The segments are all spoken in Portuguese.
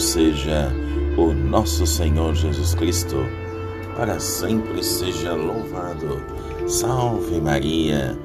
Seja o nosso Senhor Jesus Cristo, para sempre seja louvado. Salve Maria!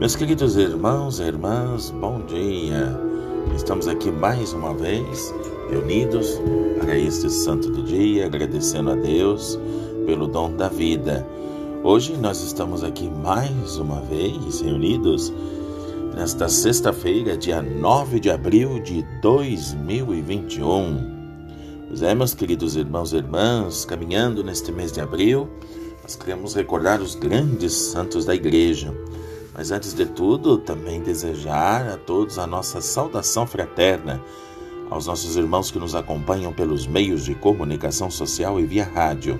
Meus queridos irmãos e irmãs, bom dia! Estamos aqui mais uma vez reunidos para este santo do dia, agradecendo a Deus pelo dom da vida. Hoje nós estamos aqui mais uma vez reunidos nesta sexta-feira, dia 9 de abril de 2021. Pois é, meus queridos irmãos e irmãs, caminhando neste mês de abril, nós queremos recordar os grandes santos da igreja. Mas antes de tudo, também desejar a todos a nossa saudação fraterna, aos nossos irmãos que nos acompanham pelos meios de comunicação social e via rádio.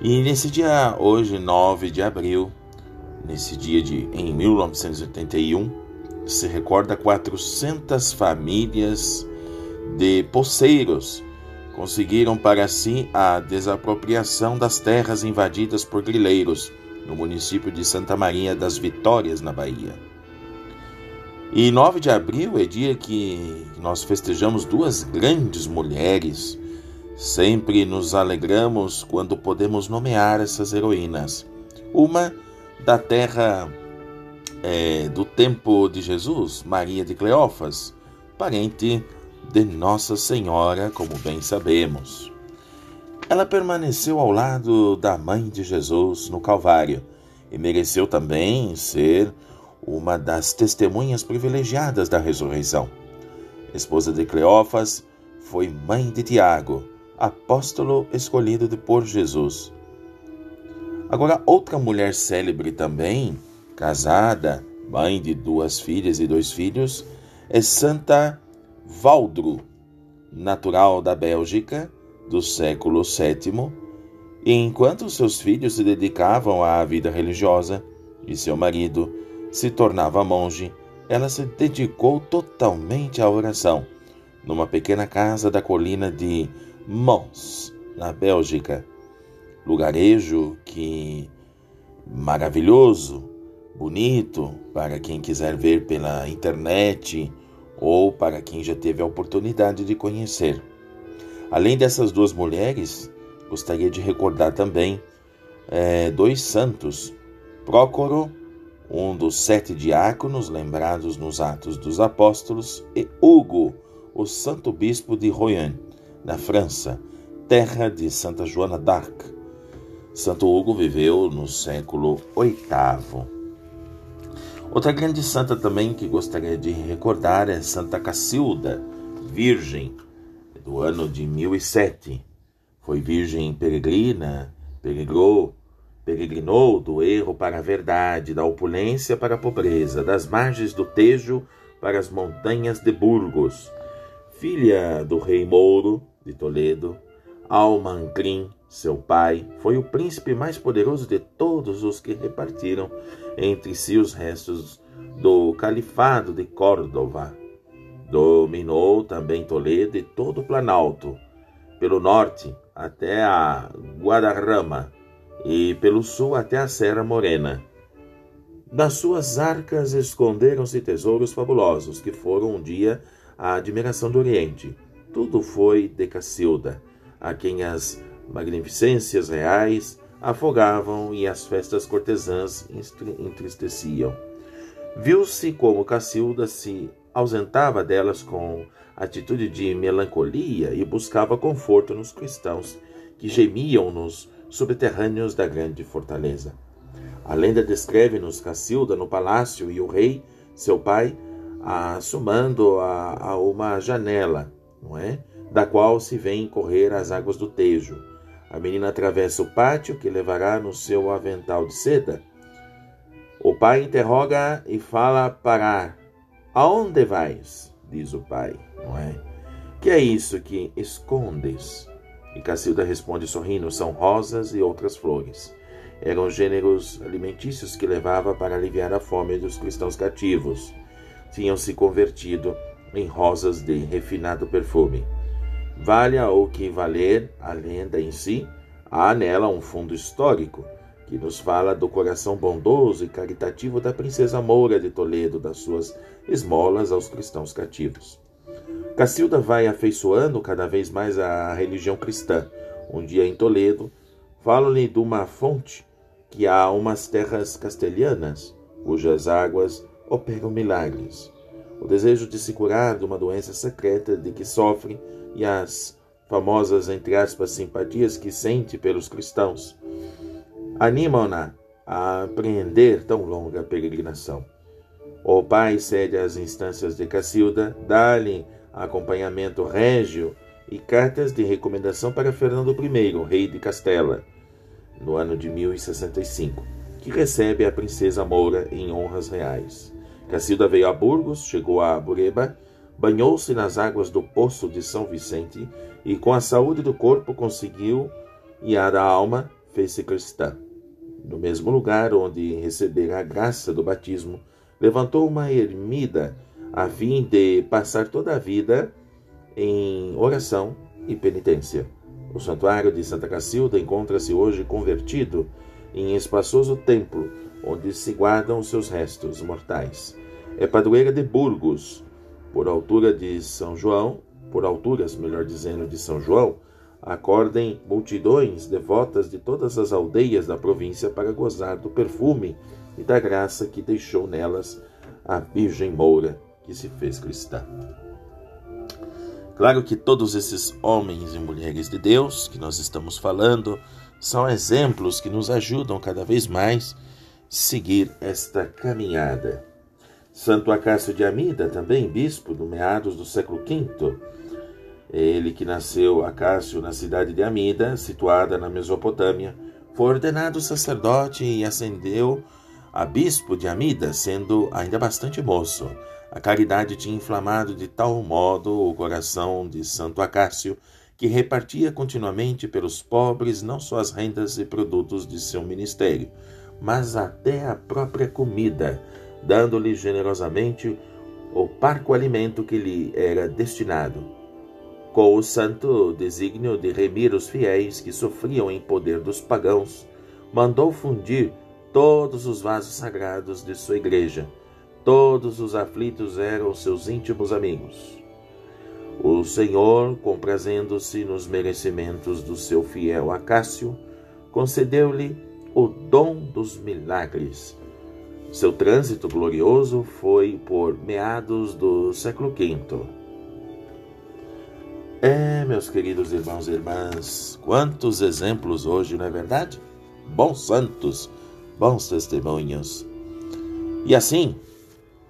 E nesse dia, hoje, 9 de abril, Nesse dia de em 1981, se recorda 400 famílias de poceiros conseguiram para si a desapropriação das terras invadidas por grileiros no município de Santa Maria das Vitórias, na Bahia. E 9 de abril é dia que nós festejamos duas grandes mulheres. Sempre nos alegramos quando podemos nomear essas heroínas. Uma da terra é, do tempo de Jesus, Maria de Cleófas, parente de Nossa Senhora, como bem sabemos. Ela permaneceu ao lado da mãe de Jesus no Calvário e mereceu também ser uma das testemunhas privilegiadas da ressurreição. Esposa de Cleófas, foi mãe de Tiago, apóstolo escolhido por Jesus. Agora, outra mulher célebre também, casada, mãe de duas filhas e dois filhos, é Santa Valdro, natural da Bélgica, do século VII, e enquanto seus filhos se dedicavam à vida religiosa e seu marido se tornava monge, ela se dedicou totalmente à oração, numa pequena casa da colina de Mons, na Bélgica. Lugarejo que maravilhoso, bonito para quem quiser ver pela internet ou para quem já teve a oportunidade de conhecer. Além dessas duas mulheres, gostaria de recordar também é, dois santos: Prócoro, um dos sete diáconos lembrados nos Atos dos Apóstolos, e Hugo, o santo bispo de Royan, na França, terra de Santa Joana d'Arc. Santo Hugo viveu no século VIII. Outra grande santa também que gostaria de recordar é Santa Cacilda, virgem, do ano de 1007. Foi virgem peregrina, peregrinou, peregrinou do erro para a verdade, da opulência para a pobreza, das margens do Tejo para as montanhas de Burgos. Filha do rei Mouro de Toledo, Almancrim, seu pai, foi o príncipe mais poderoso de todos os que repartiram entre si os restos do califado de Córdoba. Dominou também Toledo e todo o Planalto, pelo norte até a Guadarrama e pelo sul até a Serra Morena. Nas suas arcas esconderam-se tesouros fabulosos que foram um dia a admiração do Oriente. Tudo foi de Cacilda a quem as magnificências reais afogavam e as festas cortesãs entristeciam. Viu-se como Cacilda se ausentava delas com atitude de melancolia e buscava conforto nos cristãos que gemiam nos subterrâneos da grande fortaleza. A lenda descreve-nos Cacilda no palácio e o rei, seu pai, assomando a, a uma janela, não é? da qual se vêm correr as águas do Tejo. A menina atravessa o pátio que levará no seu avental de seda. O pai interroga e fala parar. Aonde vais? diz o pai, não é? Que é isso que escondes? E Cacilda responde sorrindo: são rosas e outras flores. Eram gêneros alimentícios que levava para aliviar a fome dos cristãos cativos. Tinham se convertido em rosas de refinado perfume. Valha o que valer a lenda em si, há nela um fundo histórico que nos fala do coração bondoso e caritativo da princesa Moura de Toledo, das suas esmolas aos cristãos cativos. Cacilda vai afeiçoando cada vez mais a religião cristã. Um dia em Toledo, falo-lhe de uma fonte que há umas terras castelhanas, cujas águas operam milagres. O desejo de se curar de uma doença secreta de que sofre e as famosas, entre aspas, simpatias que sente pelos cristãos animam-na a apreender tão longa peregrinação. O pai cede às instâncias de Cacilda, dá-lhe acompanhamento régio e cartas de recomendação para Fernando I, rei de Castela, no ano de 1065, que recebe a princesa Moura em honras reais. Cacilda veio a Burgos, chegou a Bureba, banhou-se nas águas do poço de São Vicente e, com a saúde do corpo, conseguiu, e a da alma, fez-se cristã. No mesmo lugar onde recebera a graça do batismo, levantou uma ermida a fim de passar toda a vida em oração e penitência. O santuário de Santa Cacilda encontra-se hoje convertido em espaçoso templo onde se guardam seus restos mortais. É padroeira de Burgos, por altura de São João, por alturas, melhor dizendo, de São João, acordem multidões devotas de todas as aldeias da província para gozar do perfume e da graça que deixou nelas a Virgem Moura, que se fez cristã. Claro que todos esses homens e mulheres de Deus que nós estamos falando são exemplos que nos ajudam cada vez mais a seguir esta caminhada. Santo Acácio de Amida, também bispo do meados do século V, ele que nasceu Acácio na cidade de Amida, situada na Mesopotâmia, foi ordenado sacerdote e ascendeu a bispo de Amida, sendo ainda bastante moço. A caridade tinha inflamado de tal modo o coração de Santo Acácio que repartia continuamente pelos pobres não só as rendas e produtos de seu ministério, mas até a própria comida, dando-lhe generosamente o parco alimento que lhe era destinado, com o santo desígnio de remir os fiéis que sofriam em poder dos pagãos, mandou fundir todos os vasos sagrados de sua igreja Todos os aflitos eram seus íntimos amigos. O Senhor, comprazendo-se nos merecimentos do seu fiel Acácio, concedeu-lhe o dom dos milagres. Seu trânsito glorioso foi por meados do século V. É, meus queridos irmãos e irmãs, quantos exemplos hoje, não é verdade? Bons santos, bons testemunhos. E assim,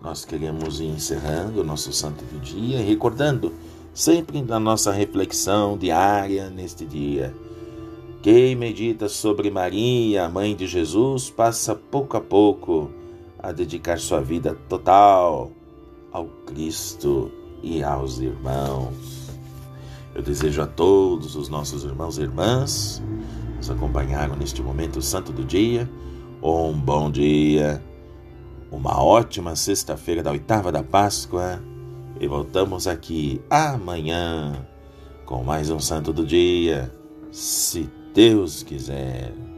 nós queremos ir encerrando o nosso santo do dia e recordando sempre da nossa reflexão diária neste dia. Quem medita sobre Maria, mãe de Jesus, passa pouco a pouco a dedicar sua vida total ao Cristo e aos irmãos. Eu desejo a todos os nossos irmãos e irmãs que nos acompanharam neste momento santo do dia um bom dia uma ótima sexta-feira da oitava da Páscoa e voltamos aqui amanhã com mais um Santo do Dia, se Deus quiser.